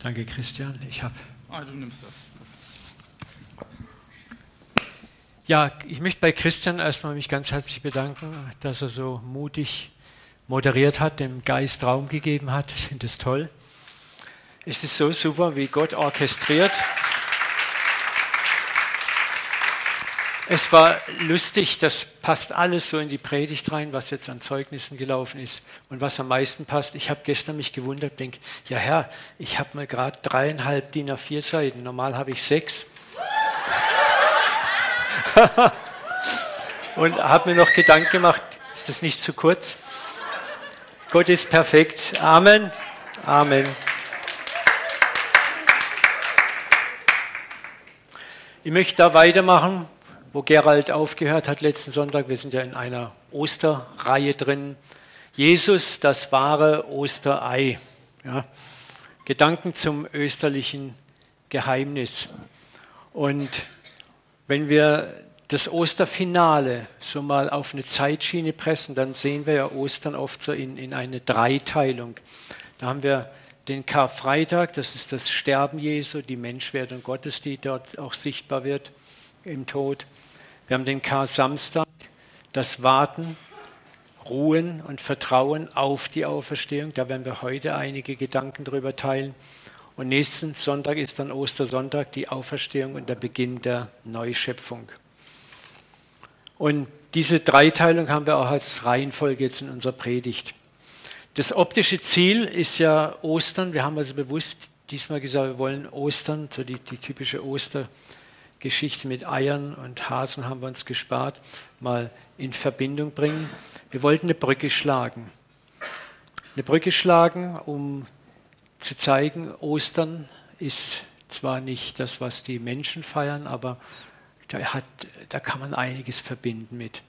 Danke, Christian. Ich habe. Ah, du nimmst das. das. Ja, ich möchte bei Christian erstmal mich ganz herzlich bedanken, dass er so mutig moderiert hat, dem Geist Raum gegeben hat. Ich finde es toll. Es ist so super, wie Gott orchestriert. Es war lustig, das passt alles so in die Predigt rein, was jetzt an Zeugnissen gelaufen ist und was am meisten passt. Ich habe gestern mich gewundert, denke, ja Herr, ich habe mal gerade dreieinhalb DIN A4 Seiten, normal habe ich sechs. und habe mir noch Gedanken gemacht, ist das nicht zu kurz? Gott ist perfekt. Amen. Amen. Ich möchte da weitermachen wo Gerald aufgehört hat letzten Sonntag. Wir sind ja in einer Osterreihe drin. Jesus, das wahre Osterei. Ja. Gedanken zum österlichen Geheimnis. Und wenn wir das Osterfinale so mal auf eine Zeitschiene pressen, dann sehen wir ja Ostern oft so in, in eine Dreiteilung. Da haben wir den Karfreitag, das ist das Sterben Jesu, die Menschwerdung Gottes, die dort auch sichtbar wird im Tod. Wir haben den Kar-Samstag, das Warten, Ruhen und Vertrauen auf die Auferstehung. Da werden wir heute einige Gedanken darüber teilen. Und nächsten Sonntag ist dann Ostersonntag, die Auferstehung und der Beginn der Neuschöpfung. Und diese Dreiteilung haben wir auch als Reihenfolge jetzt in unserer Predigt. Das optische Ziel ist ja Ostern. Wir haben also bewusst diesmal gesagt, wir wollen Ostern, so die, die typische Oster. Geschichte mit Eiern und Hasen haben wir uns gespart, mal in Verbindung bringen. Wir wollten eine Brücke schlagen. Eine Brücke schlagen, um zu zeigen, Ostern ist zwar nicht das, was die Menschen feiern, aber da, hat, da kann man einiges verbinden mit.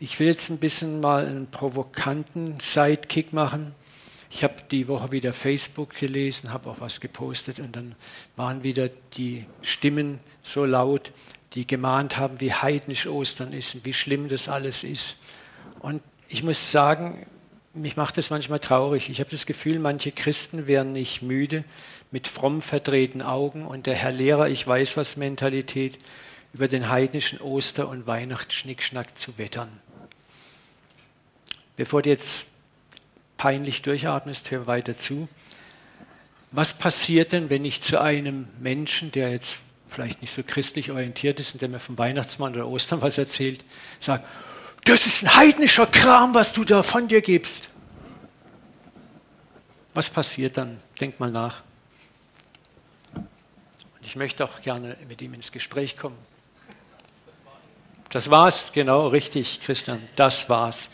Ich will jetzt ein bisschen mal einen provokanten Sidekick machen. Ich habe die Woche wieder Facebook gelesen, habe auch was gepostet und dann waren wieder die Stimmen so laut, die gemahnt haben, wie heidnisch Ostern ist und wie schlimm das alles ist. Und ich muss sagen, mich macht das manchmal traurig. Ich habe das Gefühl, manche Christen wären nicht müde, mit fromm verdrehten Augen und der Herr Lehrer, ich weiß was Mentalität, über den heidnischen Oster- und Weihnachtsschnickschnack zu wettern. Bevor du jetzt peinlich durchatmest, hör weiter zu. Was passiert denn, wenn ich zu einem Menschen, der jetzt vielleicht nicht so christlich orientiert ist und der mir vom Weihnachtsmann oder Ostern was erzählt, sage, das ist ein heidnischer Kram, was du da von dir gibst. Was passiert dann? Denk mal nach. Und ich möchte auch gerne mit ihm ins Gespräch kommen. Das war's, genau, richtig, Christian, das war's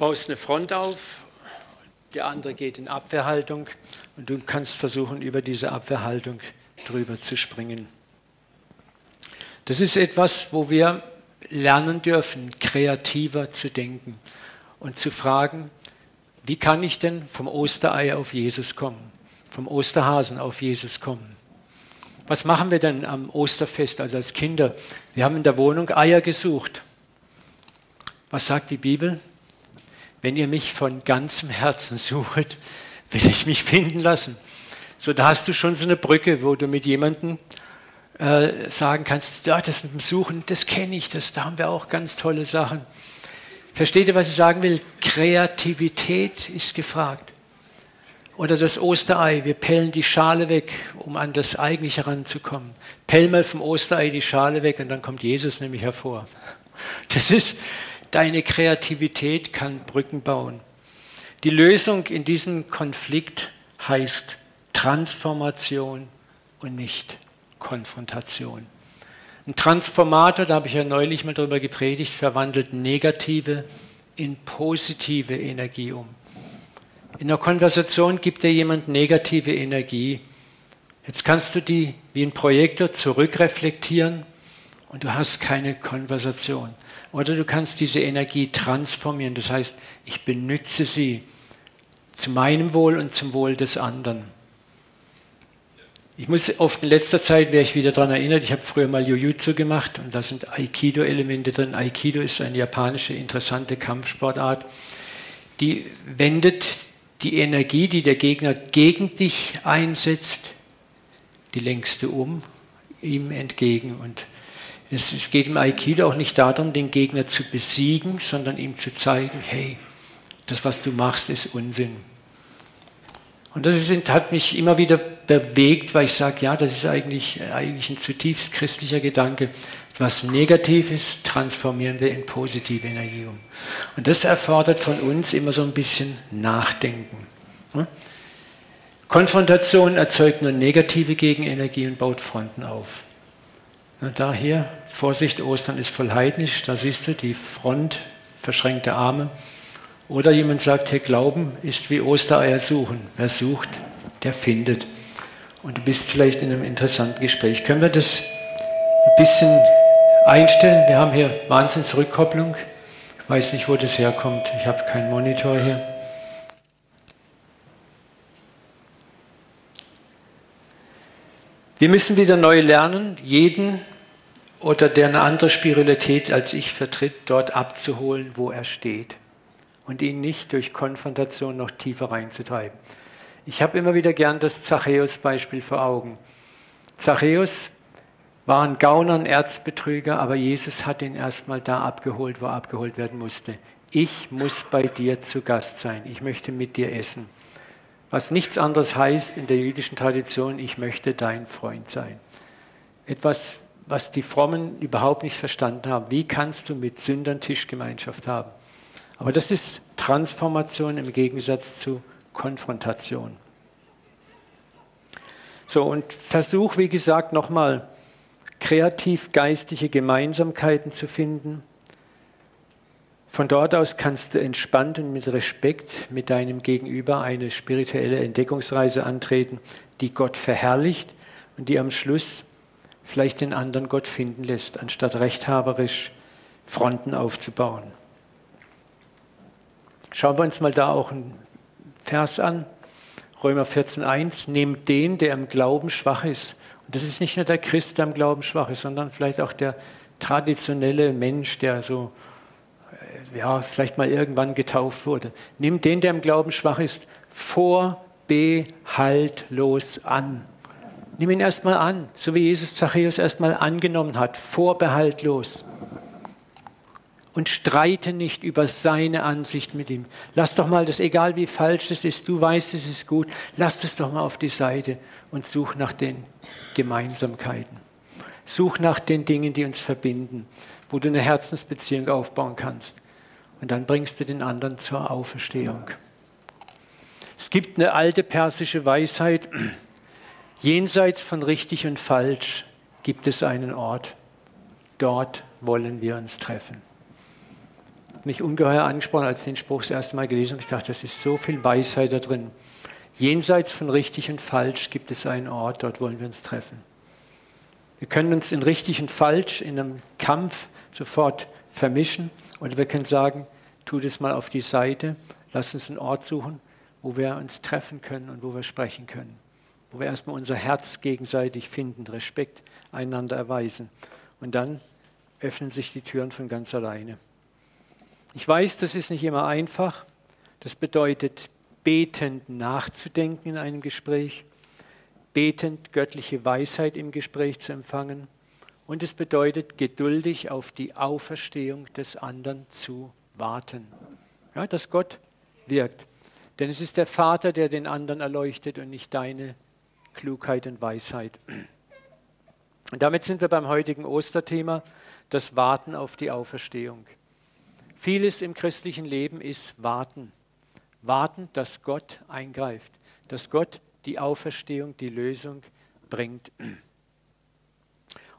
baust eine Front auf, der andere geht in Abwehrhaltung und du kannst versuchen, über diese Abwehrhaltung drüber zu springen. Das ist etwas, wo wir lernen dürfen, kreativer zu denken und zu fragen, wie kann ich denn vom Osterei auf Jesus kommen, vom Osterhasen auf Jesus kommen? Was machen wir denn am Osterfest, also als Kinder? Wir haben in der Wohnung Eier gesucht. Was sagt die Bibel? wenn ihr mich von ganzem Herzen sucht, will ich mich finden lassen. So, da hast du schon so eine Brücke, wo du mit jemandem äh, sagen kannst, ja, das mit dem Suchen, das kenne ich, das, da haben wir auch ganz tolle Sachen. Versteht ihr, was ich sagen will? Kreativität ist gefragt. Oder das Osterei, wir pellen die Schale weg, um an das Eigentliche ranzukommen. Pell mal vom Osterei die Schale weg und dann kommt Jesus nämlich hervor. Das ist, Deine Kreativität kann Brücken bauen. Die Lösung in diesem Konflikt heißt Transformation und nicht Konfrontation. Ein Transformator, da habe ich ja neulich mal drüber gepredigt, verwandelt negative in positive Energie um. In der Konversation gibt dir jemand negative Energie. Jetzt kannst du die wie ein Projektor zurückreflektieren und du hast keine Konversation. Oder du kannst diese Energie transformieren. Das heißt, ich benütze sie zu meinem Wohl und zum Wohl des anderen. Ich muss oft in letzter Zeit, wäre ich wieder daran erinnert, ich habe früher mal Jujutsu gemacht und da sind Aikido-Elemente drin. Aikido ist eine japanische interessante Kampfsportart, die wendet die Energie, die der Gegner gegen dich einsetzt, die lenkst du um ihm entgegen. Und es geht im Aikido auch nicht darum, den Gegner zu besiegen, sondern ihm zu zeigen, hey, das, was du machst, ist Unsinn. Und das ist, hat mich immer wieder bewegt, weil ich sage, ja, das ist eigentlich, eigentlich ein zutiefst christlicher Gedanke. Was negativ ist, transformieren wir in positive Energie um. Und das erfordert von uns immer so ein bisschen Nachdenken. Konfrontation erzeugt nur negative Gegenenergie und baut Fronten auf. Und da hier, Vorsicht, Ostern ist voll heidnisch, da siehst du die Front, verschränkte Arme. Oder jemand sagt, hey, Glauben ist wie Ostereier suchen. Wer sucht, der findet. Und du bist vielleicht in einem interessanten Gespräch. Können wir das ein bisschen einstellen? Wir haben hier Wahnsinnsrückkopplung. Ich weiß nicht, wo das herkommt. Ich habe keinen Monitor hier. Wir müssen wieder neu lernen, jeden oder der eine andere Spiritualität als ich vertritt, dort abzuholen, wo er steht und ihn nicht durch Konfrontation noch tiefer reinzutreiben. Ich habe immer wieder gern das Zachäus-Beispiel vor Augen. Zachäus war ein Gauner, ein Erzbetrüger, aber Jesus hat ihn erstmal da abgeholt, wo er abgeholt werden musste. Ich muss bei dir zu Gast sein. Ich möchte mit dir essen was nichts anderes heißt in der jüdischen Tradition, ich möchte dein Freund sein. Etwas, was die Frommen überhaupt nicht verstanden haben. Wie kannst du mit Sündern Tischgemeinschaft haben? Aber das ist Transformation im Gegensatz zu Konfrontation. So, und versuch, wie gesagt, nochmal kreativ geistige Gemeinsamkeiten zu finden von dort aus kannst du entspannt und mit Respekt mit deinem Gegenüber eine spirituelle Entdeckungsreise antreten, die Gott verherrlicht und die am Schluss vielleicht den anderen Gott finden lässt, anstatt rechthaberisch Fronten aufzubauen. Schauen wir uns mal da auch einen Vers an. Römer 14.1, nehmt den, der im Glauben schwach ist. Und das ist nicht nur der Christ, der im Glauben schwach ist, sondern vielleicht auch der traditionelle Mensch, der so ja, vielleicht mal irgendwann getauft wurde. Nimm den, der im Glauben schwach ist, vorbehaltlos an. Nimm ihn erstmal an, so wie Jesus Zachäus erstmal angenommen hat, vorbehaltlos. Und streite nicht über seine Ansicht mit ihm. Lass doch mal das, egal wie falsch es ist, du weißt, es ist gut, lass das doch mal auf die Seite und such nach den Gemeinsamkeiten. Such nach den Dingen, die uns verbinden, wo du eine Herzensbeziehung aufbauen kannst. Und dann bringst du den anderen zur Auferstehung. Es gibt eine alte persische Weisheit, jenseits von richtig und falsch gibt es einen Ort. Dort wollen wir uns treffen. Mich ungeheuer angesprochen, als ich den Spruch das erste Mal gelesen habe. Ich dachte, das ist so viel Weisheit da drin. Jenseits von richtig und falsch gibt es einen Ort, dort wollen wir uns treffen. Wir können uns in richtig und falsch in einem Kampf sofort vermischen oder wir können sagen, tu das mal auf die Seite, lass uns einen Ort suchen, wo wir uns treffen können und wo wir sprechen können. Wo wir erstmal unser Herz gegenseitig finden, Respekt einander erweisen. Und dann öffnen sich die Türen von ganz alleine. Ich weiß, das ist nicht immer einfach. Das bedeutet, betend nachzudenken in einem Gespräch, betend göttliche Weisheit im Gespräch zu empfangen und es bedeutet, geduldig auf die Auferstehung des anderen zu warten. Ja, dass Gott wirkt. Denn es ist der Vater, der den anderen erleuchtet und nicht deine Klugheit und Weisheit. Und damit sind wir beim heutigen Osterthema, das Warten auf die Auferstehung. Vieles im christlichen Leben ist Warten. Warten, dass Gott eingreift, dass Gott die Auferstehung, die Lösung bringt.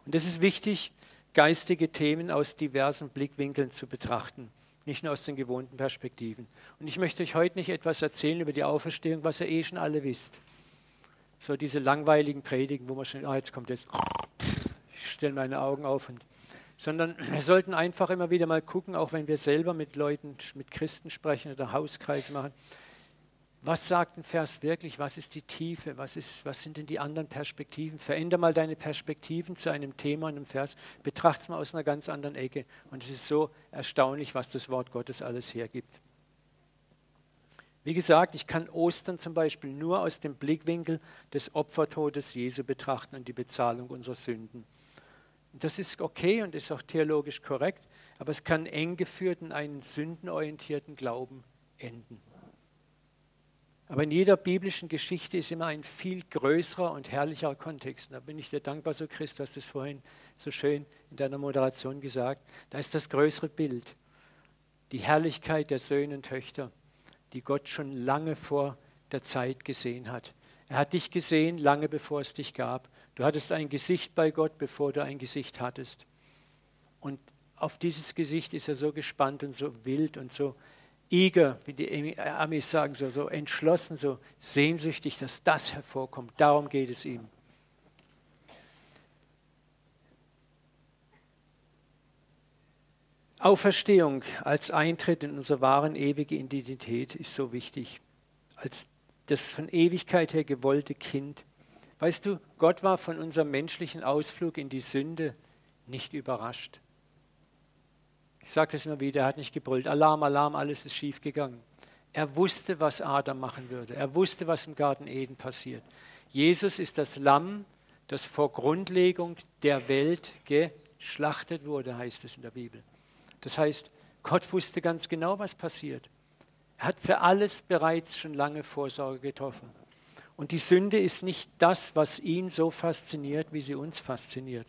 Und es ist wichtig, geistige Themen aus diversen Blickwinkeln zu betrachten, nicht nur aus den gewohnten Perspektiven. Und ich möchte euch heute nicht etwas erzählen über die Auferstehung, was ihr eh schon alle wisst. So diese langweiligen Predigen, wo man schon, ah, jetzt kommt jetzt, ich stelle meine Augen auf und sondern wir sollten einfach immer wieder mal gucken, auch wenn wir selber mit Leuten, mit Christen sprechen oder Hauskreise machen, was sagt ein Vers wirklich? Was ist die Tiefe? Was, ist, was sind denn die anderen Perspektiven? Veränder mal deine Perspektiven zu einem Thema, einem Vers. Betrachte es mal aus einer ganz anderen Ecke. Und es ist so erstaunlich, was das Wort Gottes alles hergibt. Wie gesagt, ich kann Ostern zum Beispiel nur aus dem Blickwinkel des Opfertodes Jesu betrachten und die Bezahlung unserer Sünden. Das ist okay und ist auch theologisch korrekt, aber es kann eng geführt in einen sündenorientierten Glauben enden. Aber in jeder biblischen Geschichte ist immer ein viel größerer und herrlicherer Kontext. da bin ich dir dankbar, so Christ, du hast es vorhin so schön in deiner Moderation gesagt. Da ist das größere Bild, die Herrlichkeit der Söhne und Töchter, die Gott schon lange vor der Zeit gesehen hat. Er hat dich gesehen, lange bevor es dich gab. Du hattest ein Gesicht bei Gott, bevor du ein Gesicht hattest. Und auf dieses Gesicht ist er so gespannt und so wild und so eager, wie die Amis sagen, so, so entschlossen, so sehnsüchtig, dass das hervorkommt. Darum geht es ihm. Auferstehung als Eintritt in unsere wahren ewige Identität ist so wichtig, als das von Ewigkeit her gewollte Kind. Weißt du, Gott war von unserem menschlichen Ausflug in die Sünde nicht überrascht. Ich sage das immer wieder, er hat nicht gebrüllt, Alarm, Alarm, alles ist schief gegangen. Er wusste, was Adam machen würde. Er wusste, was im Garten Eden passiert. Jesus ist das Lamm, das vor Grundlegung der Welt geschlachtet wurde, heißt es in der Bibel. Das heißt, Gott wusste ganz genau, was passiert. Er hat für alles bereits schon lange Vorsorge getroffen. Und die Sünde ist nicht das, was ihn so fasziniert, wie sie uns fasziniert.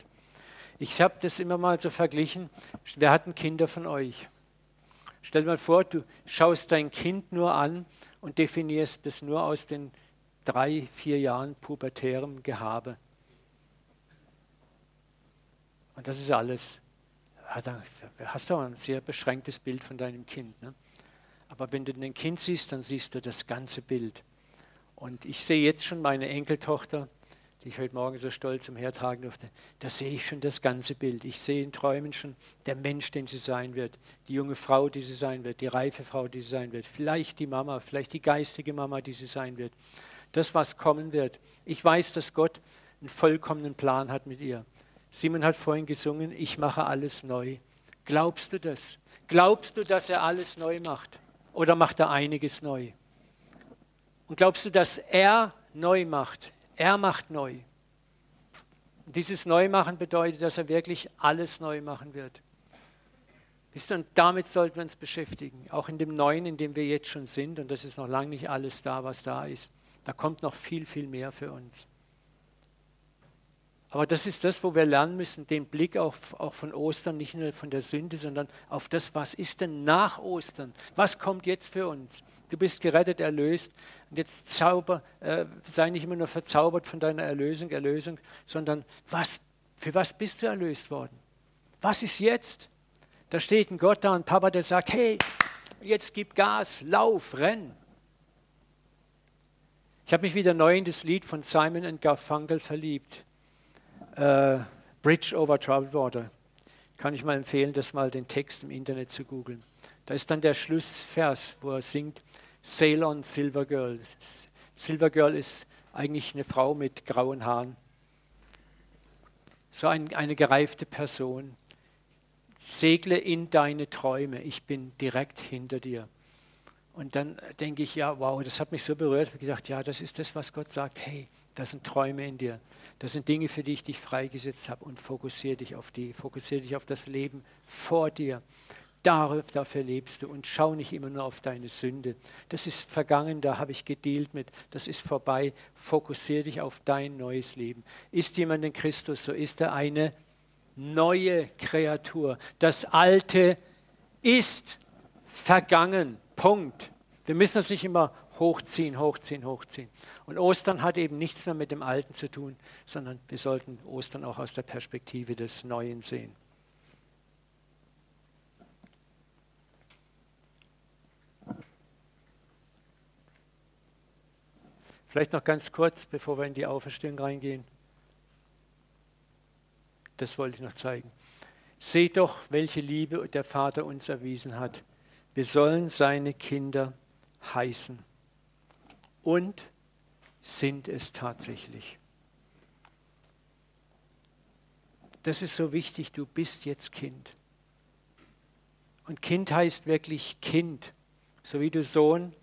Ich habe das immer mal so verglichen. Wer hatten Kinder von euch? Stell dir mal vor, du schaust dein Kind nur an und definierst das nur aus den drei, vier Jahren pubertärem Gehabe. Und das ist alles. Hast du ein sehr beschränktes Bild von deinem Kind. Ne? Aber wenn du ein Kind siehst, dann siehst du das ganze Bild. Und ich sehe jetzt schon meine Enkeltochter, die ich heute Morgen so stolz umhertragen durfte, da sehe ich schon das ganze Bild. Ich sehe in Träumen schon der Mensch, den sie sein wird, die junge Frau, die sie sein wird, die reife Frau, die sie sein wird, vielleicht die Mama, vielleicht die geistige Mama, die sie sein wird. Das, was kommen wird. Ich weiß, dass Gott einen vollkommenen Plan hat mit ihr. Simon hat vorhin gesungen, ich mache alles neu. Glaubst du das? Glaubst du, dass er alles neu macht? Oder macht er einiges neu? Und glaubst du, dass er neu macht? Er macht neu. Dieses Neumachen bedeutet, dass er wirklich alles neu machen wird. Wisst ihr, und damit sollten wir uns beschäftigen, auch in dem Neuen, in dem wir jetzt schon sind. Und das ist noch lange nicht alles da, was da ist. Da kommt noch viel, viel mehr für uns. Aber das ist das, wo wir lernen müssen, den Blick auf, auch von Ostern, nicht nur von der Sünde, sondern auf das, was ist denn nach Ostern? Was kommt jetzt für uns? Du bist gerettet, erlöst. Und jetzt zauber, äh, sei nicht immer nur verzaubert von deiner Erlösung, Erlösung, sondern was, für was bist du erlöst worden? Was ist jetzt? Da steht ein Gott da und Papa, der sagt, hey, jetzt gib Gas, lauf, renn. Ich habe mich wieder neu in das Lied von Simon Garfunkel verliebt äh, Bridge over Troubled Water. Kann ich mal empfehlen, das mal den Text im Internet zu googeln. Da ist dann der Schlussvers, wo er singt, Sail on Silver Girl. Silver Girl ist eigentlich eine Frau mit grauen Haaren. So ein, eine gereifte Person. Segle in deine Träume, ich bin direkt hinter dir. Und dann denke ich, ja, wow, das hat mich so berührt. Ich habe gedacht, ja, das ist das, was Gott sagt. Hey, das sind Träume in dir. Das sind Dinge, für die ich dich freigesetzt habe und fokussiere dich auf die. Fokussiere dich auf das Leben vor dir. Dafür lebst du und schau nicht immer nur auf deine Sünde. Das ist vergangen, da habe ich gedealt mit, das ist vorbei. Fokussiere dich auf dein neues Leben. Ist jemand in Christus, so ist er eine neue Kreatur. Das Alte ist vergangen. Punkt. Wir müssen das nicht immer hochziehen, hochziehen, hochziehen. Und Ostern hat eben nichts mehr mit dem Alten zu tun, sondern wir sollten Ostern auch aus der Perspektive des Neuen sehen. Vielleicht noch ganz kurz, bevor wir in die Auferstehung reingehen. Das wollte ich noch zeigen. Seht doch, welche Liebe der Vater uns erwiesen hat. Wir sollen seine Kinder heißen. Und sind es tatsächlich. Das ist so wichtig, du bist jetzt Kind. Und Kind heißt wirklich Kind. So wie du Sohn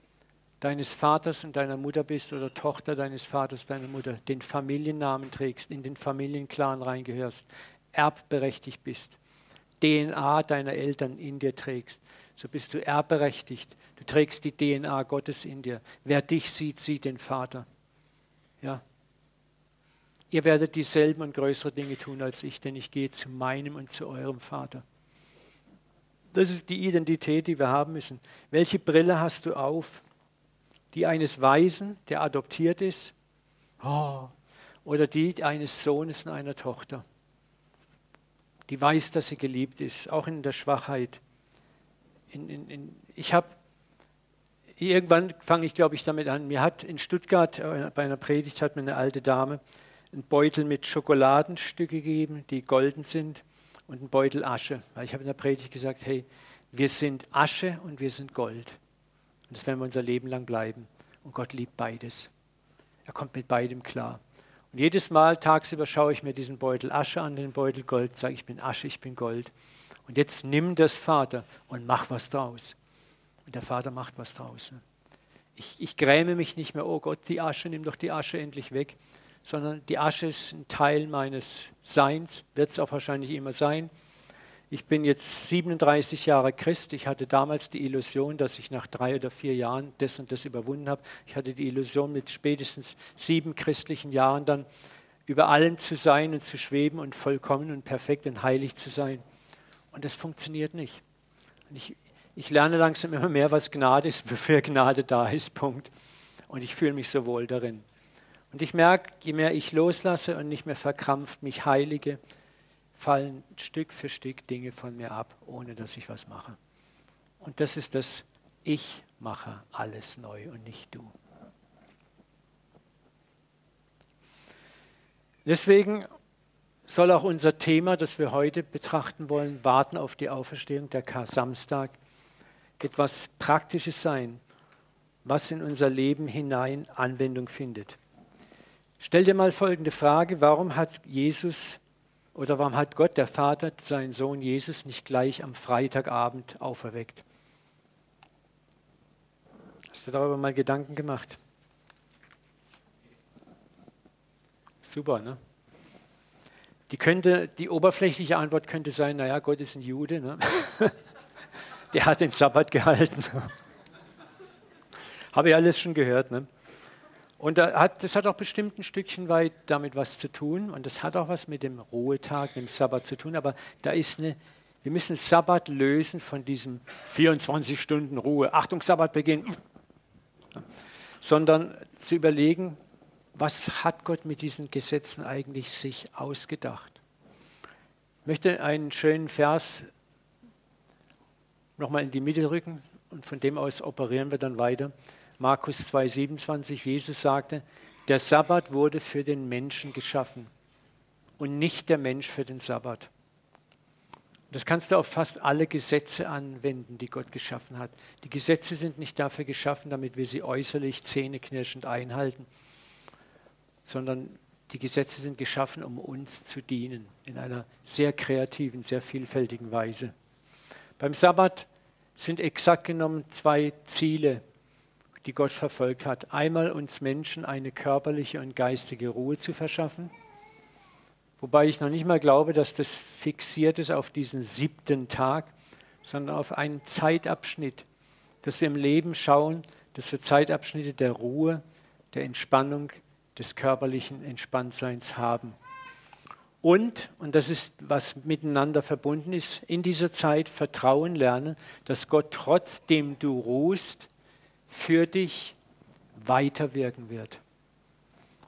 deines Vaters und deiner Mutter bist oder Tochter deines Vaters, deiner Mutter, den Familiennamen trägst, in den Familienclan reingehörst, erbberechtigt bist, DNA deiner Eltern in dir trägst, so bist du erbberechtigt. Du trägst die DNA Gottes in dir. Wer dich sieht, sieht den Vater. Ja. Ihr werdet dieselben und größere Dinge tun als ich, denn ich gehe zu meinem und zu eurem Vater. Das ist die Identität, die wir haben müssen. Welche Brille hast du auf? Die eines Weisen, der adoptiert ist? Oh. Oder die eines Sohnes und einer Tochter, die weiß, dass sie geliebt ist, auch in der Schwachheit. In, in, in, ich habe irgendwann fange ich, glaube ich, damit an. Mir hat in Stuttgart äh, bei einer Predigt hat mir eine alte Dame einen Beutel mit Schokoladenstücke gegeben, die golden sind, und einen Beutel Asche. Weil ich habe in der Predigt gesagt, hey, wir sind Asche und wir sind Gold. Und das werden wir unser Leben lang bleiben. Und Gott liebt beides. Er kommt mit beidem klar. Und jedes Mal tagsüber schaue ich mir diesen Beutel Asche an, den Beutel Gold, sage ich bin Asche, ich bin Gold. Und jetzt nimm das Vater und mach was draus. Und der Vater macht was draus. Ich, ich gräme mich nicht mehr, oh Gott, die Asche, nimm doch die Asche endlich weg, sondern die Asche ist ein Teil meines Seins, wird es auch wahrscheinlich immer sein. Ich bin jetzt 37 Jahre Christ. Ich hatte damals die Illusion, dass ich nach drei oder vier Jahren das und das überwunden habe. Ich hatte die Illusion, mit spätestens sieben christlichen Jahren dann über allem zu sein und zu schweben und vollkommen und perfekt und heilig zu sein. Und das funktioniert nicht. Und ich, ich lerne langsam immer mehr, was Gnade ist, wofür Gnade da ist. Punkt. Und ich fühle mich so wohl darin. Und ich merke, je mehr ich loslasse und nicht mehr verkrampft mich heilige, fallen Stück für Stück Dinge von mir ab, ohne dass ich was mache. Und das ist das, ich mache alles neu und nicht du. Deswegen soll auch unser Thema, das wir heute betrachten wollen, warten auf die Auferstehung der Kar-Samstag, etwas Praktisches sein, was in unser Leben hinein Anwendung findet. Stell dir mal folgende Frage, warum hat Jesus oder warum hat Gott, der Vater, seinen Sohn Jesus nicht gleich am Freitagabend auferweckt? Hast du darüber mal Gedanken gemacht? Super, ne? Die, könnte, die oberflächliche Antwort könnte sein, naja, Gott ist ein Jude, ne? der hat den Sabbat gehalten. Habe ich alles schon gehört. Ne? Und das hat auch bestimmt ein Stückchen weit damit was zu tun und das hat auch was mit dem Ruhetag, dem Sabbat zu tun, aber da ist eine, wir müssen Sabbat lösen von diesem 24 Stunden Ruhe, Achtung, Sabbat beginnt, sondern zu überlegen, was hat Gott mit diesen Gesetzen eigentlich sich ausgedacht. Ich möchte einen schönen Vers nochmal in die Mitte rücken und von dem aus operieren wir dann weiter. Markus 2,27, Jesus sagte, der Sabbat wurde für den Menschen geschaffen und nicht der Mensch für den Sabbat. Das kannst du auf fast alle Gesetze anwenden, die Gott geschaffen hat. Die Gesetze sind nicht dafür geschaffen, damit wir sie äußerlich zähneknirschend einhalten, sondern die Gesetze sind geschaffen, um uns zu dienen, in einer sehr kreativen, sehr vielfältigen Weise. Beim Sabbat sind exakt genommen zwei Ziele die Gott verfolgt hat. Einmal uns Menschen eine körperliche und geistige Ruhe zu verschaffen, wobei ich noch nicht mal glaube, dass das fixiert ist auf diesen siebten Tag, sondern auf einen Zeitabschnitt, dass wir im Leben schauen, dass wir Zeitabschnitte der Ruhe, der Entspannung, des körperlichen Entspanntseins haben. Und, und das ist, was miteinander verbunden ist, in dieser Zeit Vertrauen lernen, dass Gott trotzdem du ruhst, für dich weiterwirken wird.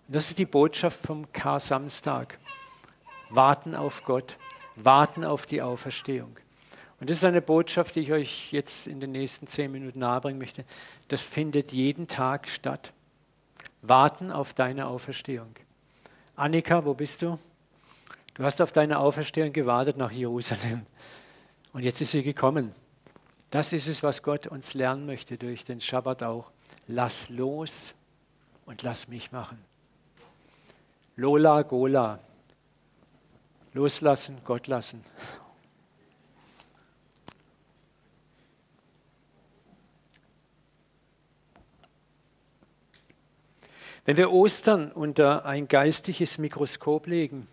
Und das ist die Botschaft vom Kar-Samstag. Warten auf Gott, warten auf die Auferstehung. Und das ist eine Botschaft, die ich euch jetzt in den nächsten zehn Minuten nahebringen möchte. Das findet jeden Tag statt. Warten auf deine Auferstehung. Annika, wo bist du? Du hast auf deine Auferstehung gewartet nach Jerusalem. Und jetzt ist sie gekommen. Das ist es, was Gott uns lernen möchte durch den Schabbat auch. Lass los und lass mich machen. Lola, Gola. Loslassen, Gott lassen. Wenn wir Ostern unter ein geistliches Mikroskop legen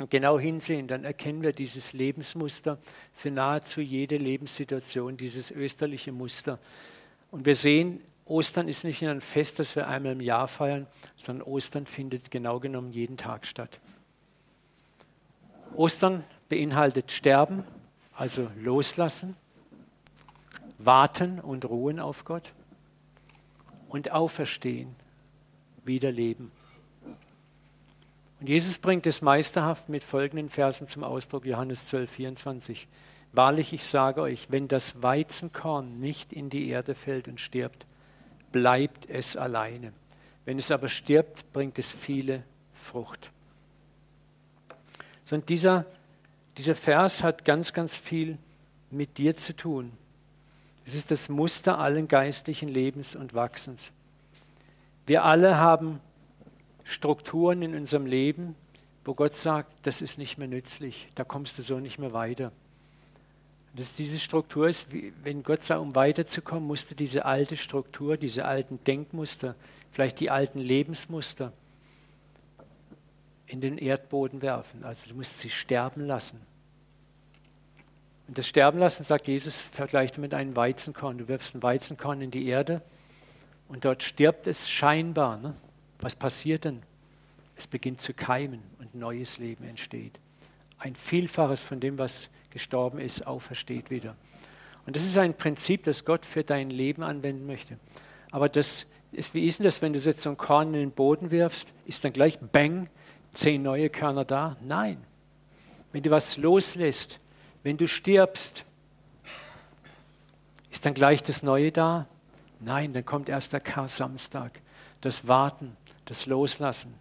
und genau hinsehen, dann erkennen wir dieses Lebensmuster für nahezu jede Lebenssituation, dieses österliche Muster. Und wir sehen, Ostern ist nicht nur ein Fest, das wir einmal im Jahr feiern, sondern Ostern findet genau genommen jeden Tag statt. Ostern beinhaltet Sterben, also loslassen, warten und ruhen auf Gott und auferstehen, wieder leben. Und Jesus bringt es meisterhaft mit folgenden Versen zum Ausdruck, Johannes 12, 24. Wahrlich, ich sage euch, wenn das Weizenkorn nicht in die Erde fällt und stirbt, bleibt es alleine. Wenn es aber stirbt, bringt es viele Frucht. Und dieser, dieser Vers hat ganz, ganz viel mit dir zu tun. Es ist das Muster allen geistlichen Lebens und Wachsens. Wir alle haben Strukturen in unserem Leben, wo Gott sagt, das ist nicht mehr nützlich, da kommst du so nicht mehr weiter. Dass diese Struktur ist, wenn Gott sagt, um weiterzukommen, musst du diese alte Struktur, diese alten Denkmuster, vielleicht die alten Lebensmuster in den Erdboden werfen. Also du musst sie sterben lassen. Und das Sterben lassen, sagt Jesus, vergleicht mit einem Weizenkorn. Du wirfst ein Weizenkorn in die Erde und dort stirbt es scheinbar. Ne? Was passiert denn? Es beginnt zu keimen und neues Leben entsteht. Ein Vielfaches von dem, was gestorben ist, aufersteht wieder. Und das ist ein Prinzip, das Gott für dein Leben anwenden möchte. Aber das ist, wie ist denn das, wenn du jetzt so ein Korn in den Boden wirfst, ist dann gleich Bang, zehn neue Körner da? Nein. Wenn du was loslässt, wenn du stirbst, ist dann gleich das Neue da? Nein, dann kommt erst der Kar-Samstag. Das Warten, das Loslassen,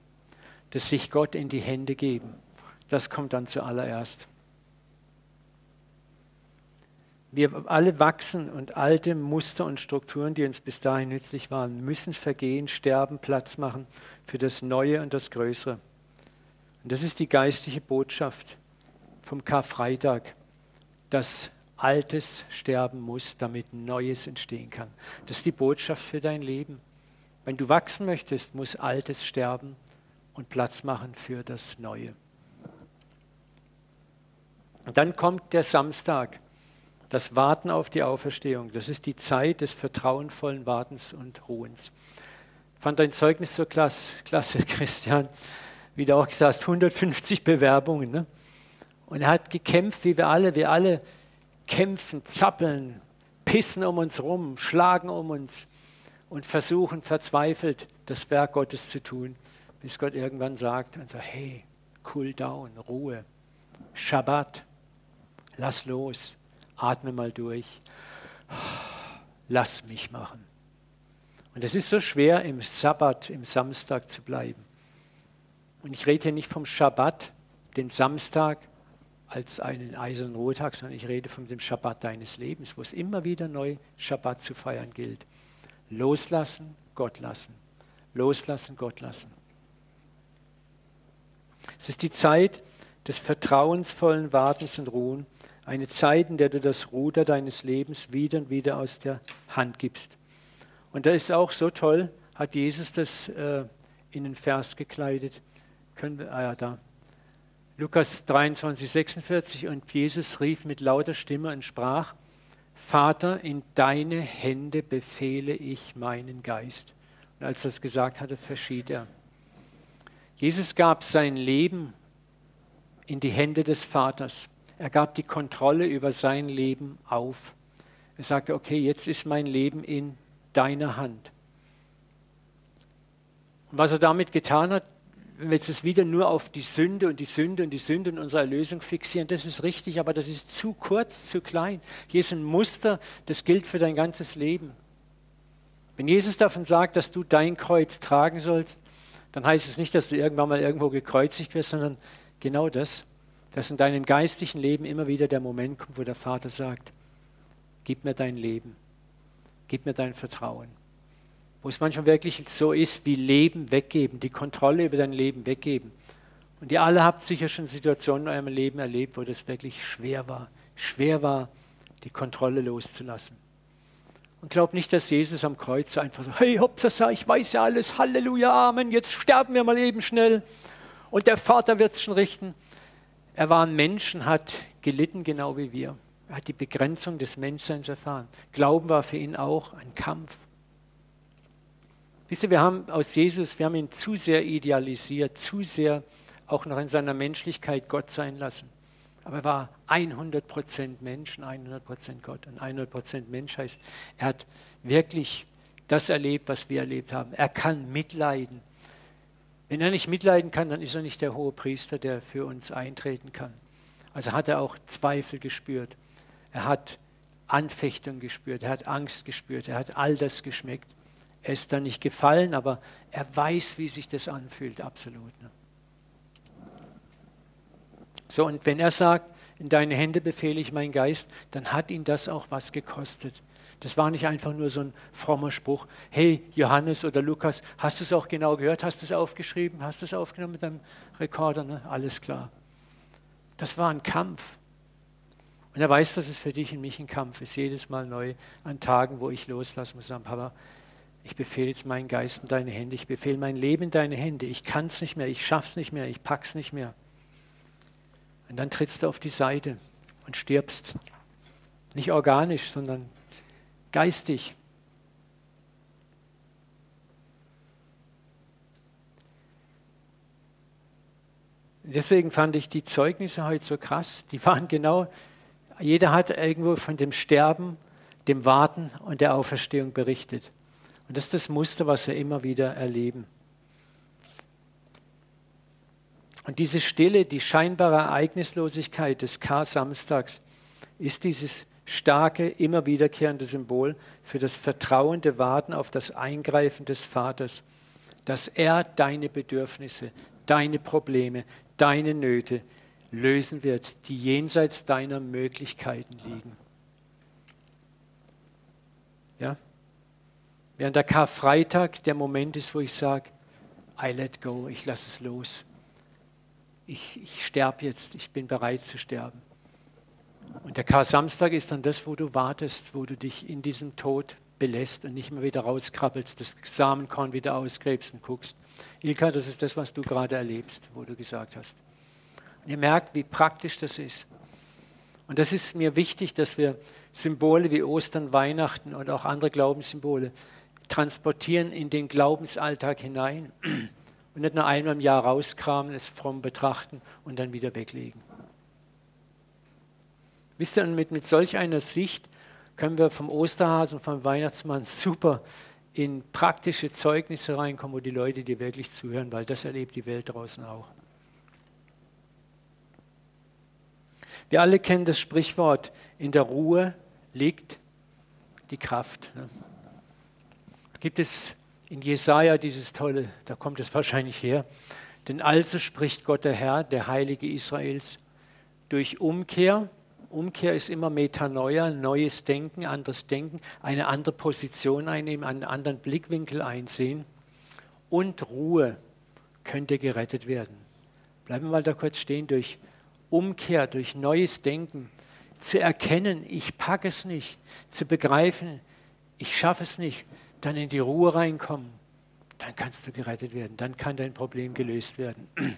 das sich Gott in die Hände geben. Das kommt dann zuallererst. Wir alle wachsen und alte Muster und Strukturen, die uns bis dahin nützlich waren, müssen vergehen, sterben, Platz machen für das Neue und das Größere. Und das ist die geistliche Botschaft vom Karfreitag, dass Altes sterben muss, damit Neues entstehen kann. Das ist die Botschaft für dein Leben. Wenn du wachsen möchtest, muss Altes sterben und Platz machen für das Neue. Und dann kommt der Samstag das Warten auf die Auferstehung, das ist die Zeit des vertrauenvollen Wartens und Ruhens. Ich fand dein Zeugnis so klasse, klasse Christian, wie du auch gesagt hast, 150 Bewerbungen. Ne? Und er hat gekämpft, wie wir alle, wir alle kämpfen, zappeln, pissen um uns rum, schlagen um uns und versuchen verzweifelt, das Werk Gottes zu tun, bis Gott irgendwann sagt und sagt, hey, cool down, Ruhe, Schabbat, lass los, atme mal durch, lass mich machen. Und es ist so schwer, im Sabbat, im Samstag zu bleiben. Und ich rede hier nicht vom Schabbat, den Samstag als einen eisernen Ruhetag, sondern ich rede von dem Schabbat deines Lebens, wo es immer wieder neu Schabbat zu feiern gilt. Loslassen, Gott lassen. Loslassen, Gott lassen. Es ist die Zeit des vertrauensvollen Wartens und Ruhen eine Zeit, in der du das Ruder deines Lebens wieder und wieder aus der Hand gibst. Und da ist auch so toll, hat Jesus das äh, in den Vers gekleidet. Können wir, ah ja, da. Lukas 23, 46. Und Jesus rief mit lauter Stimme und sprach: Vater, in deine Hände befehle ich meinen Geist. Und als er das gesagt hatte, verschied er. Jesus gab sein Leben in die Hände des Vaters. Er gab die Kontrolle über sein Leben auf. Er sagte, okay, jetzt ist mein Leben in deiner Hand. Und was er damit getan hat, wenn wir jetzt wieder nur auf die Sünde und die Sünde und die Sünde und unsere Erlösung fixieren, das ist richtig, aber das ist zu kurz, zu klein. Hier ist ein Muster, das gilt für dein ganzes Leben. Wenn Jesus davon sagt, dass du dein Kreuz tragen sollst, dann heißt es nicht, dass du irgendwann mal irgendwo gekreuzigt wirst, sondern genau das dass in deinem geistlichen Leben immer wieder der Moment kommt, wo der Vater sagt, gib mir dein Leben, gib mir dein Vertrauen. Wo es manchmal wirklich so ist, wie Leben weggeben, die Kontrolle über dein Leben weggeben. Und ihr alle habt sicher schon Situationen in eurem Leben erlebt, wo das wirklich schwer war, schwer war, die Kontrolle loszulassen. Und glaub nicht, dass Jesus am Kreuz einfach so, hey, Hopsasa, ich weiß ja alles, Halleluja, Amen, jetzt sterben wir mal eben schnell und der Vater wird es schon richten. Er war ein Mensch und hat gelitten, genau wie wir. Er hat die Begrenzung des Menschseins erfahren. Glauben war für ihn auch ein Kampf. Wisst ihr, wir haben aus Jesus, wir haben ihn zu sehr idealisiert, zu sehr auch noch in seiner Menschlichkeit Gott sein lassen. Aber er war 100% Mensch und 100% Gott. Und 100% Mensch heißt, er hat wirklich das erlebt, was wir erlebt haben. Er kann mitleiden. Wenn er nicht mitleiden kann, dann ist er nicht der hohe Priester, der für uns eintreten kann. Also hat er auch Zweifel gespürt. Er hat Anfechtung gespürt. Er hat Angst gespürt. Er hat all das geschmeckt. Er ist dann nicht gefallen, aber er weiß, wie sich das anfühlt, absolut. Ne? So, und wenn er sagt, in deine Hände befehle ich meinen Geist, dann hat ihn das auch was gekostet. Das war nicht einfach nur so ein frommer Spruch. Hey, Johannes oder Lukas, hast du es auch genau gehört? Hast du es aufgeschrieben? Hast du es aufgenommen mit deinem Rekorder? Ne? Alles klar. Das war ein Kampf. Und er weiß, dass es für dich und mich ein Kampf ist. Jedes Mal neu an Tagen, wo ich loslassen muss, sagen, Papa, ich befehle jetzt meinen Geist in deine Hände. Ich befehle mein Leben in deine Hände. Ich kann es nicht mehr. Ich schaff's nicht mehr. Ich pack's nicht mehr. Und dann trittst du auf die Seite und stirbst. Nicht organisch, sondern geistig. Deswegen fand ich die Zeugnisse heute so krass. Die waren genau, jeder hat irgendwo von dem Sterben, dem Warten und der Auferstehung berichtet. Und das ist das Muster, was wir immer wieder erleben. Und diese Stille, die scheinbare Ereignislosigkeit des Kar-Samstags ist dieses starke, immer wiederkehrende Symbol für das vertrauende Warten auf das Eingreifen des Vaters, dass er deine Bedürfnisse, deine Probleme, deine Nöte lösen wird, die jenseits deiner Möglichkeiten liegen. Ja? Während der Karfreitag der Moment ist, wo ich sage, I let go, ich lasse es los ich, ich sterbe jetzt, ich bin bereit zu sterben. Und der Kar-Samstag ist dann das, wo du wartest, wo du dich in diesem Tod belässt und nicht mehr wieder rauskrabbelst, das Samenkorn wieder ausgräbst und guckst. Ilka, das ist das, was du gerade erlebst, wo du gesagt hast. Und ihr merkt, wie praktisch das ist. Und das ist mir wichtig, dass wir Symbole wie Ostern, Weihnachten und auch andere Glaubenssymbole transportieren in den Glaubensalltag hinein und nicht nur einmal im Jahr rauskramen, es fromm betrachten und dann wieder weglegen. Wisst ihr, mit, mit solch einer Sicht können wir vom Osterhasen, vom Weihnachtsmann super in praktische Zeugnisse reinkommen, wo die Leute dir wirklich zuhören, weil das erlebt die Welt draußen auch. Wir alle kennen das Sprichwort, in der Ruhe liegt die Kraft. Ne? Gibt es in Jesaja dieses tolle, da kommt es wahrscheinlich her. Denn also spricht Gott der Herr, der Heilige Israels, durch Umkehr. Umkehr ist immer Metanoia, neues Denken, anderes Denken, eine andere Position einnehmen, einen anderen Blickwinkel einsehen. Und Ruhe könnte gerettet werden. Bleiben wir mal da kurz stehen, durch Umkehr, durch neues Denken, zu erkennen, ich packe es nicht, zu begreifen, ich schaffe es nicht, dann in die Ruhe reinkommen, dann kannst du gerettet werden, dann kann dein Problem gelöst werden.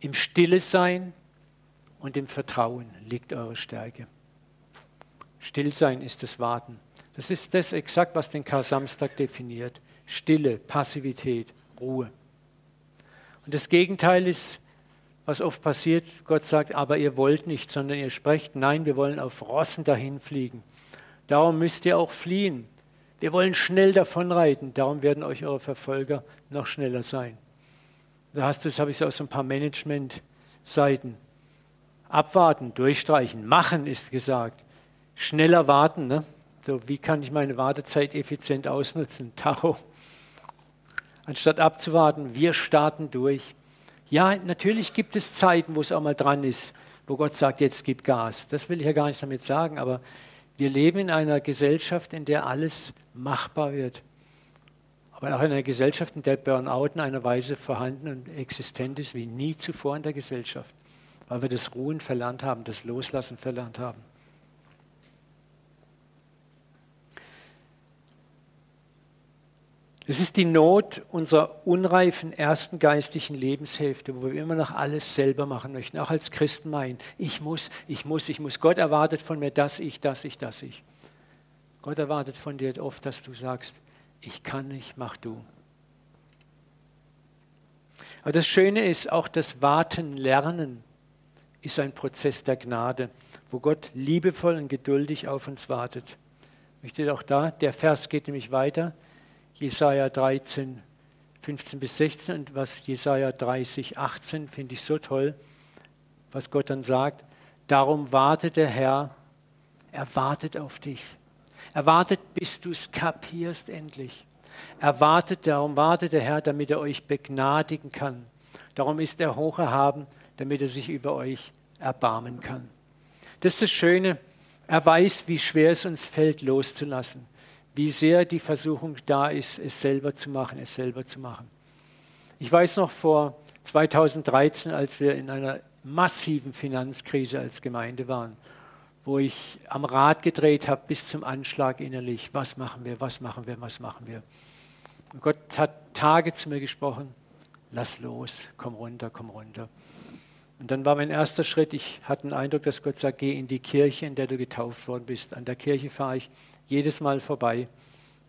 Im Stille sein und im Vertrauen liegt eure Stärke. Stillsein ist das Warten. Das ist das exakt, was den Kar-Samstag definiert. Stille, Passivität, Ruhe. Und das Gegenteil ist, was oft passiert. Gott sagt, aber ihr wollt nicht, sondern ihr sprecht, nein, wir wollen auf Rossen dahin fliegen. Darum müsst ihr auch fliehen. Wir wollen schnell davonreiten, darum werden euch eure Verfolger noch schneller sein. Da hast du, das habe ich so aus ein paar Management-Seiten. Abwarten, durchstreichen, machen ist gesagt. Schneller warten. Ne? So, wie kann ich meine Wartezeit effizient ausnutzen? Tacho. Anstatt abzuwarten, wir starten durch. Ja, natürlich gibt es Zeiten, wo es auch mal dran ist, wo Gott sagt, jetzt gib Gas. Das will ich ja gar nicht damit sagen, aber wir leben in einer Gesellschaft, in der alles machbar wird. Aber auch in einer Gesellschaft, in der Burnout in einer Weise vorhanden und existent ist wie nie zuvor in der Gesellschaft. Weil wir das Ruhen verlernt haben, das Loslassen verlernt haben. Es ist die Not unserer unreifen ersten geistlichen Lebenshälfte, wo wir immer noch alles selber machen möchten, auch als Christen meinen, ich muss, ich muss, ich muss. Gott erwartet von mir das, ich, das, ich, das, ich. Gott erwartet von dir oft, dass du sagst, ich kann nicht, mach du. Aber das Schöne ist, auch das Warten, Lernen ist ein Prozess der Gnade, wo Gott liebevoll und geduldig auf uns wartet. Ich möchte auch da, der Vers geht nämlich weiter, Jesaja 13, 15 bis 16 und was Jesaja 30, 18 finde ich so toll, was Gott dann sagt. Darum wartet der Herr, er wartet auf dich. Er wartet, bis du es kapierst endlich. Er wartet, darum wartet der Herr, damit er euch begnadigen kann. Darum ist er hoch erhaben, damit er sich über euch erbarmen kann. Das ist das Schöne. Er weiß, wie schwer es uns fällt, loszulassen. Wie sehr die Versuchung da ist, es selber zu machen, es selber zu machen. Ich weiß noch vor 2013, als wir in einer massiven Finanzkrise als Gemeinde waren, wo ich am Rad gedreht habe bis zum Anschlag innerlich. Was machen wir, was machen wir, was machen wir? Und Gott hat Tage zu mir gesprochen, lass los, komm runter, komm runter. Und dann war mein erster Schritt, ich hatte den Eindruck, dass Gott sagt, geh in die Kirche, in der du getauft worden bist. An der Kirche fahre ich jedes Mal vorbei,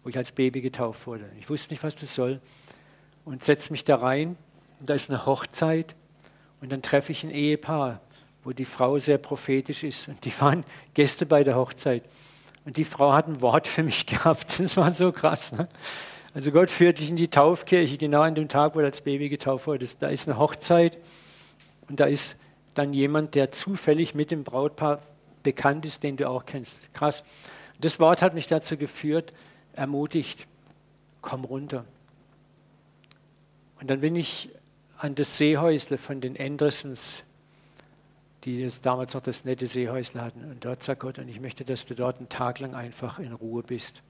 wo ich als Baby getauft wurde. Ich wusste nicht, was das soll und setze mich da rein. Und da ist eine Hochzeit und dann treffe ich ein Ehepaar, wo die Frau sehr prophetisch ist und die waren Gäste bei der Hochzeit. Und die Frau hat ein Wort für mich gehabt. Das war so krass. Ne? Also Gott führt dich in die Taufkirche, genau an dem Tag, wo du als Baby getauft wurdest. Da ist eine Hochzeit und da ist dann jemand, der zufällig mit dem Brautpaar bekannt ist, den du auch kennst. Krass. Das Wort hat mich dazu geführt, ermutigt, komm runter. Und dann bin ich an das Seehäusle von den Andersons, die das damals noch das nette Seehäusle hatten. Und dort sagt Gott, und ich möchte, dass du dort einen Tag lang einfach in Ruhe bist.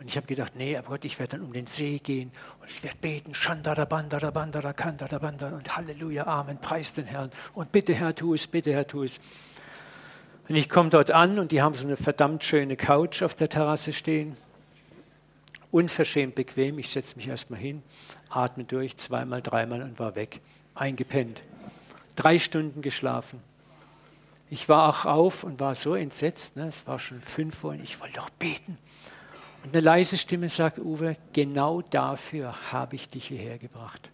Und ich habe gedacht, nee, aber Gott, ich werde dann um den See gehen und ich werde beten, Shandara und Halleluja, Amen, preis den Herrn und bitte Herr, tu es, bitte Herr, tu es. Und ich komme dort an und die haben so eine verdammt schöne Couch auf der Terrasse stehen. Unverschämt bequem, ich setze mich erstmal hin, atme durch, zweimal, dreimal und war weg, eingepennt. Drei Stunden geschlafen. Ich war auch auf und war so entsetzt, ne? es war schon fünf Uhr und ich wollte doch beten. Und eine leise Stimme sagt, Uwe, genau dafür habe ich dich hierher gebracht.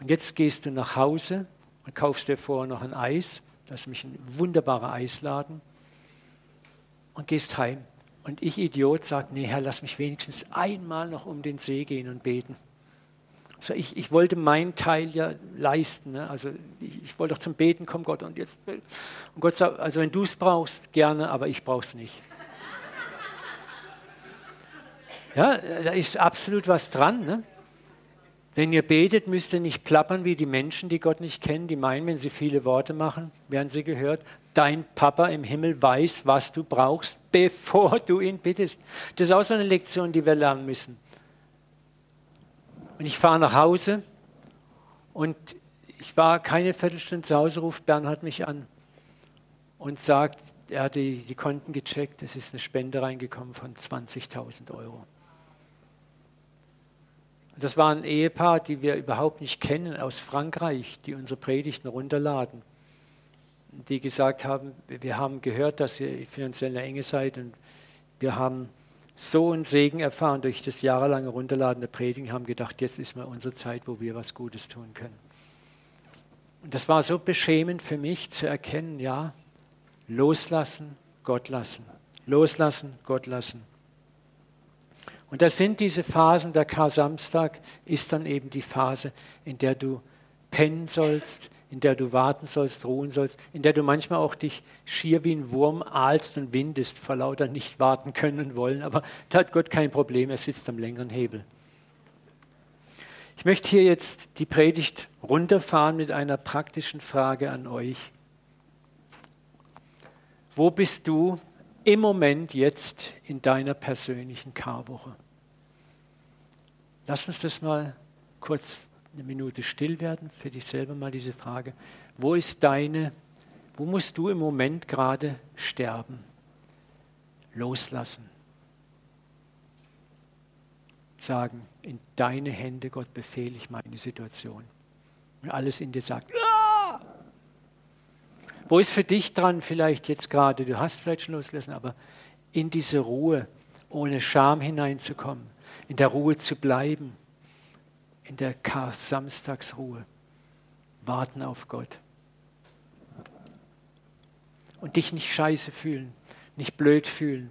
Und jetzt gehst du nach Hause und kaufst dir vorher noch ein Eis, das ist mich ein wunderbarer Eisladen, und gehst heim. Und ich, Idiot, sage, nee, Herr, lass mich wenigstens einmal noch um den See gehen und beten. Also ich, ich wollte meinen Teil ja leisten. Ne? Also ich, ich, wollte doch zum Beten kommen, Gott. Und, jetzt, und Gott sagt, also wenn du es brauchst, gerne, aber ich brauche es nicht. Ja, da ist absolut was dran. Ne? Wenn ihr betet, müsst ihr nicht plappern wie die Menschen, die Gott nicht kennen, die meinen, wenn sie viele Worte machen, werden sie gehört. Dein Papa im Himmel weiß, was du brauchst, bevor du ihn bittest. Das ist auch so eine Lektion, die wir lernen müssen. Und ich fahre nach Hause und ich war keine Viertelstunde zu Hause, ruft Bernhard mich an und sagt, er hat die, die Konten gecheckt, es ist eine Spende reingekommen von 20.000 Euro. Das war ein Ehepaar, die wir überhaupt nicht kennen, aus Frankreich, die unsere Predigten runterladen. Die gesagt haben, wir haben gehört, dass ihr finanziell in der Enge seid und wir haben so einen Segen erfahren durch das jahrelange Runterladen der Predigten, haben gedacht, jetzt ist mal unsere Zeit, wo wir was Gutes tun können. Und das war so beschämend für mich zu erkennen, ja, loslassen, Gott lassen. Loslassen, Gott lassen. Und das sind diese Phasen, der Kar-Samstag ist dann eben die Phase, in der du pennen sollst, in der du warten sollst, ruhen sollst, in der du manchmal auch dich schier wie ein Wurm ahlst und windest, vor lauter nicht warten können und wollen. Aber da hat Gott kein Problem, er sitzt am längeren Hebel. Ich möchte hier jetzt die Predigt runterfahren mit einer praktischen Frage an euch. Wo bist du im Moment jetzt in deiner persönlichen Karwoche. Lass uns das mal kurz eine Minute still werden, für dich selber mal diese Frage. Wo ist deine, wo musst du im Moment gerade sterben? Loslassen. sagen, in deine Hände, Gott, befehle ich meine Situation. Und alles in dir sagt, ah! Wo ist für dich dran vielleicht jetzt gerade, du hast vielleicht schon losgelassen, aber in diese Ruhe, ohne Scham hineinzukommen, in der Ruhe zu bleiben, in der Samstagsruhe, warten auf Gott. Und dich nicht scheiße fühlen, nicht blöd fühlen,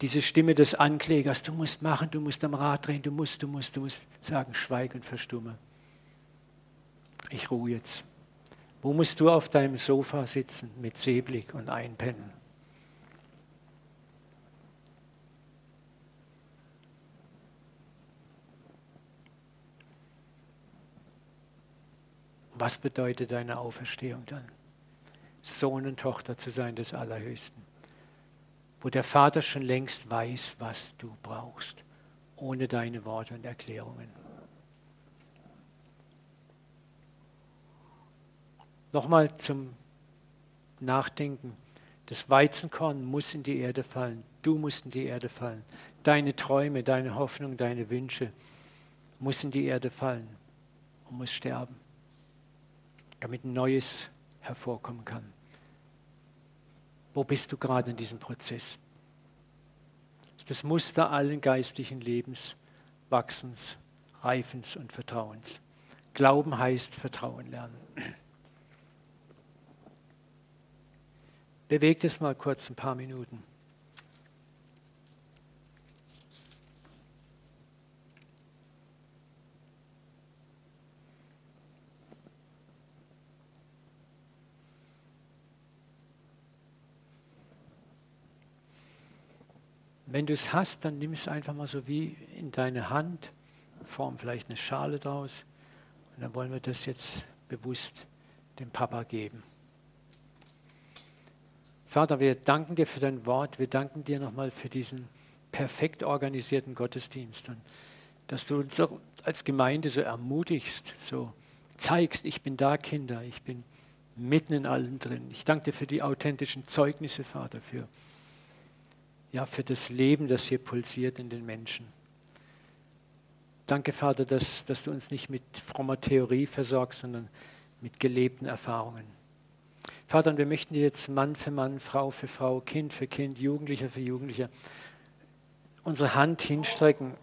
diese Stimme des Anklägers, du musst machen, du musst am Rad drehen, du musst, du musst, du musst sagen, schweig und verstumme. Ich ruhe jetzt. Wo musst du auf deinem Sofa sitzen mit Seeblick und einpennen? Was bedeutet deine Auferstehung dann? Sohn und Tochter zu sein des Allerhöchsten wo der Vater schon längst weiß, was du brauchst, ohne deine Worte und Erklärungen. Nochmal zum Nachdenken. Das Weizenkorn muss in die Erde fallen. Du musst in die Erde fallen. Deine Träume, deine Hoffnung, deine Wünsche muss in die Erde fallen und muss sterben, damit Neues hervorkommen kann. Wo bist du gerade in diesem Prozess? Ist das Muster allen geistlichen Lebens, Wachsens, Reifens und Vertrauens. Glauben heißt Vertrauen lernen. Bewegt es mal kurz ein paar Minuten. Wenn du es hast, dann nimm es einfach mal so wie in deine Hand, form vielleicht eine Schale draus und dann wollen wir das jetzt bewusst dem Papa geben. Vater, wir danken dir für dein Wort, wir danken dir nochmal für diesen perfekt organisierten Gottesdienst und dass du uns als Gemeinde so ermutigst, so zeigst, ich bin da, Kinder, ich bin mitten in allem drin. Ich danke dir für die authentischen Zeugnisse, Vater, für ja, für das Leben, das hier pulsiert in den Menschen. Danke, Vater, dass, dass du uns nicht mit frommer Theorie versorgst, sondern mit gelebten Erfahrungen. Vater, und wir möchten dir jetzt Mann für Mann, Frau für Frau, Kind für Kind, Jugendlicher für Jugendlicher unsere Hand hinstrecken,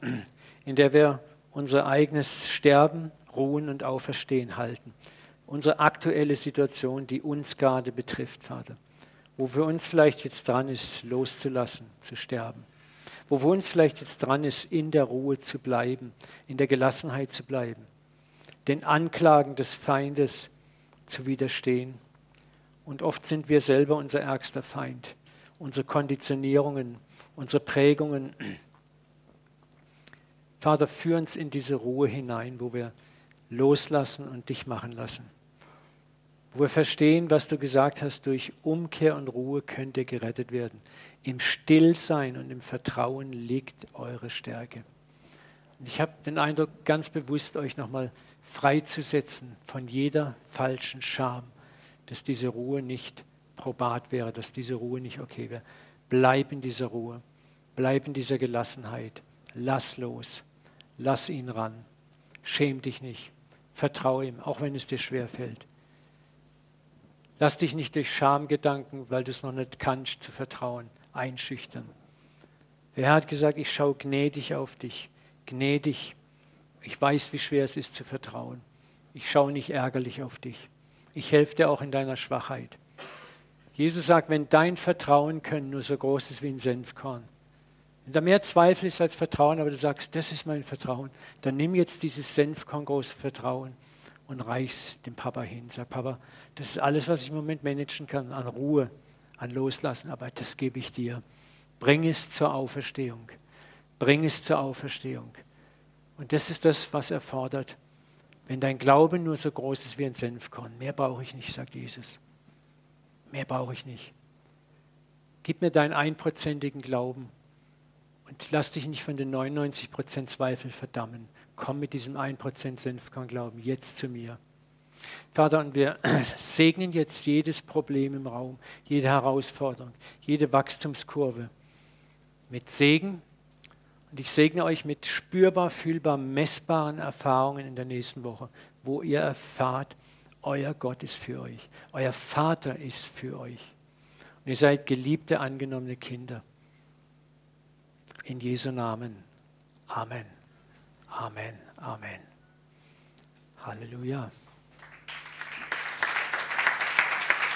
in der wir unser eigenes Sterben, Ruhen und Auferstehen halten. Unsere aktuelle Situation, die uns gerade betrifft, Vater wo für uns vielleicht jetzt dran ist, loszulassen, zu sterben. Wo für uns vielleicht jetzt dran ist, in der Ruhe zu bleiben, in der Gelassenheit zu bleiben, den Anklagen des Feindes zu widerstehen. Und oft sind wir selber unser ärgster Feind, unsere Konditionierungen, unsere Prägungen. Vater, führ uns in diese Ruhe hinein, wo wir loslassen und dich machen lassen wo wir verstehen, was du gesagt hast, durch Umkehr und Ruhe könnt ihr gerettet werden. Im Stillsein und im Vertrauen liegt eure Stärke. Und ich habe den Eindruck, ganz bewusst euch nochmal freizusetzen von jeder falschen Scham, dass diese Ruhe nicht probat wäre, dass diese Ruhe nicht okay wäre. Bleib in dieser Ruhe, bleib in dieser Gelassenheit, lass los, lass ihn ran, schäm dich nicht, vertraue ihm, auch wenn es dir schwer fällt. Lass dich nicht durch Schamgedanken, weil du es noch nicht kannst, zu vertrauen, einschüchtern. Der Herr hat gesagt, ich schaue gnädig auf dich, gnädig. Ich weiß, wie schwer es ist zu vertrauen. Ich schaue nicht ärgerlich auf dich. Ich helfe dir auch in deiner Schwachheit. Jesus sagt, wenn dein Vertrauen können nur so groß ist wie ein Senfkorn, wenn da mehr Zweifel ist als Vertrauen, aber du sagst, das ist mein Vertrauen, dann nimm jetzt dieses Senfkorn große Vertrauen und reich's dem Papa hin. Sag, Papa, das ist alles, was ich im Moment managen kann, an Ruhe, an Loslassen, aber das gebe ich dir. Bring es zur Auferstehung. Bring es zur Auferstehung. Und das ist das, was er fordert. Wenn dein Glaube nur so groß ist wie ein Senfkorn, mehr brauche ich nicht, sagt Jesus. Mehr brauche ich nicht. Gib mir deinen einprozentigen Glauben und lass dich nicht von den 99 Prozent Zweifel verdammen komm mit diesem 1% Senfkorn-Glauben jetzt zu mir. Vater, und wir segnen jetzt jedes Problem im Raum, jede Herausforderung, jede Wachstumskurve mit Segen Und ich segne euch mit spürbar, fühlbar, messbaren Erfahrungen in der nächsten Woche, wo ihr erfahrt, euer Gott ist für euch, euer Vater ist für euch. Und ihr seid geliebte, angenommene Kinder. In Jesu Namen. Amen. Amen. Amen. Halleluja.